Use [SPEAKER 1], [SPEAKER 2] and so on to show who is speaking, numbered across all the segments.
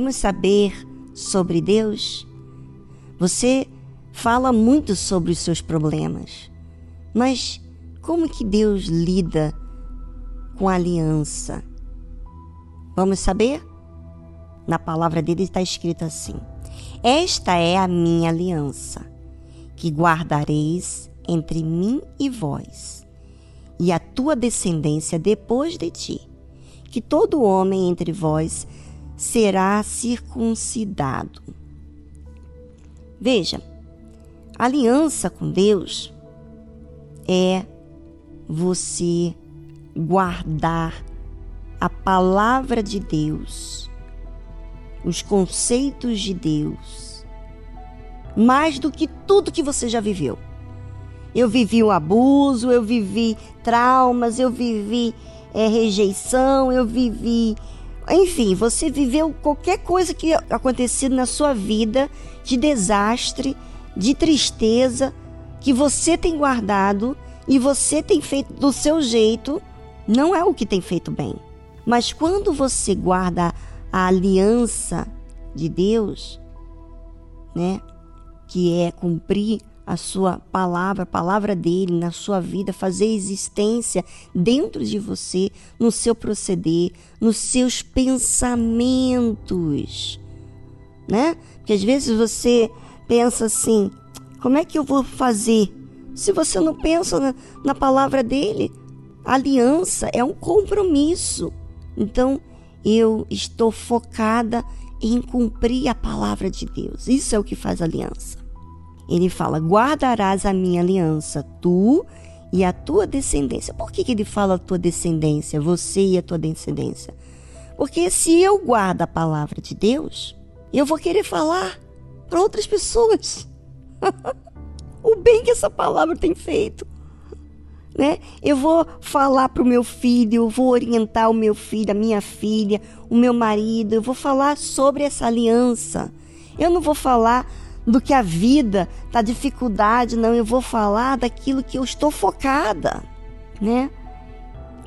[SPEAKER 1] Vamos saber sobre Deus? Você fala muito sobre os seus problemas, mas como que Deus lida com a aliança? Vamos saber? Na palavra dele está escrito assim: Esta é a minha aliança, que guardareis entre mim e vós, e a tua descendência depois de ti, que todo homem entre vós será circuncidado. Veja, aliança com Deus é você guardar a palavra de Deus, os conceitos de Deus, mais do que tudo que você já viveu. Eu vivi o abuso, eu vivi traumas, eu vivi é, rejeição, eu vivi enfim, você viveu qualquer coisa que acontecido na sua vida de desastre, de tristeza, que você tem guardado e você tem feito do seu jeito, não é o que tem feito bem. Mas quando você guarda a aliança de Deus, né, que é cumprir a sua palavra, a palavra dele na sua vida, fazer existência dentro de você, no seu proceder, nos seus pensamentos, né? Porque às vezes você pensa assim: como é que eu vou fazer? Se você não pensa na, na palavra dele, aliança é um compromisso. Então, eu estou focada em cumprir a palavra de Deus. Isso é o que faz aliança. Ele fala: guardarás a minha aliança, tu e a tua descendência. Por que, que ele fala a tua descendência, você e a tua descendência? Porque se eu guardo a palavra de Deus, eu vou querer falar para outras pessoas o bem que essa palavra tem feito. Né? Eu vou falar para o meu filho, eu vou orientar o meu filho, a minha filha, o meu marido, eu vou falar sobre essa aliança. Eu não vou falar do que a vida, da dificuldade, não, eu vou falar daquilo que eu estou focada, né?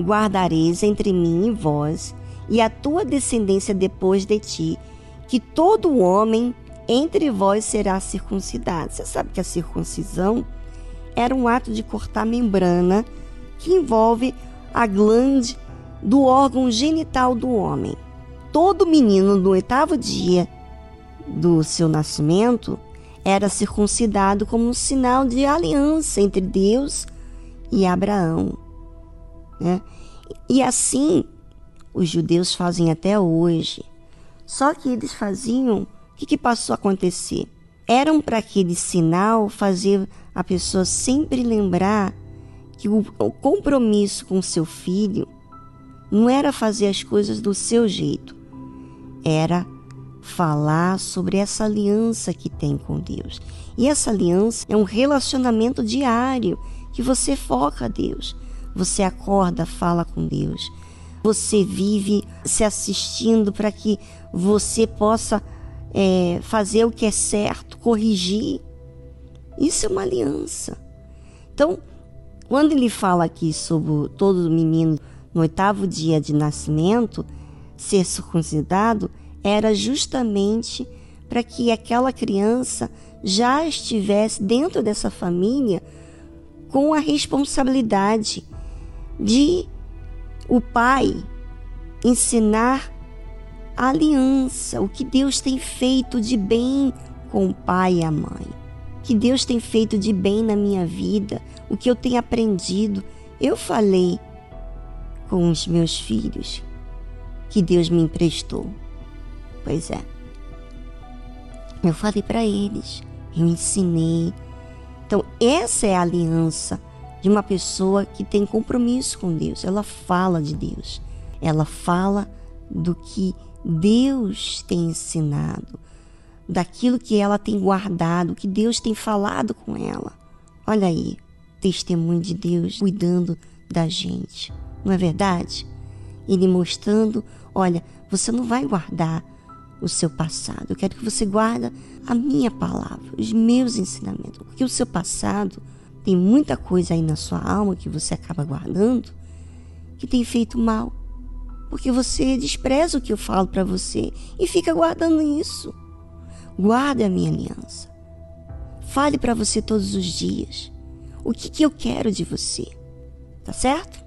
[SPEAKER 1] Guardareis entre mim e vós e a tua descendência depois de ti, que todo homem entre vós será circuncidado. Você sabe que a circuncisão era um ato de cortar a membrana que envolve a glande do órgão genital do homem. Todo menino no oitavo dia do seu nascimento era circuncidado como um sinal de aliança entre Deus e Abraão. Né? E assim os judeus fazem até hoje. Só que eles faziam, o que, que passou a acontecer? Eram para aquele sinal fazer a pessoa sempre lembrar que o, o compromisso com seu filho não era fazer as coisas do seu jeito, era falar sobre essa aliança que tem com Deus. E essa aliança é um relacionamento diário que você foca a Deus. você acorda, fala com Deus. Você vive se assistindo para que você possa é, fazer o que é certo, corrigir. Isso é uma aliança. Então, quando ele fala aqui sobre todo menino no oitavo dia de nascimento ser circuncidado, era justamente para que aquela criança já estivesse dentro dessa família com a responsabilidade de o pai ensinar a aliança, o que Deus tem feito de bem com o pai e a mãe, que Deus tem feito de bem na minha vida, o que eu tenho aprendido. Eu falei com os meus filhos que Deus me emprestou. Pois é. Eu falei para eles, eu ensinei. Então, essa é a aliança de uma pessoa que tem compromisso com Deus. Ela fala de Deus. Ela fala do que Deus tem ensinado, daquilo que ela tem guardado, que Deus tem falado com ela. Olha aí, testemunho de Deus cuidando da gente, não é verdade? Ele mostrando: olha, você não vai guardar o seu passado, eu quero que você guarde a minha palavra, os meus ensinamentos, porque o seu passado tem muita coisa aí na sua alma que você acaba guardando que tem feito mal porque você despreza o que eu falo para você e fica guardando isso. Guarde a minha aliança. Fale para você todos os dias o que, que eu quero de você. Tá certo?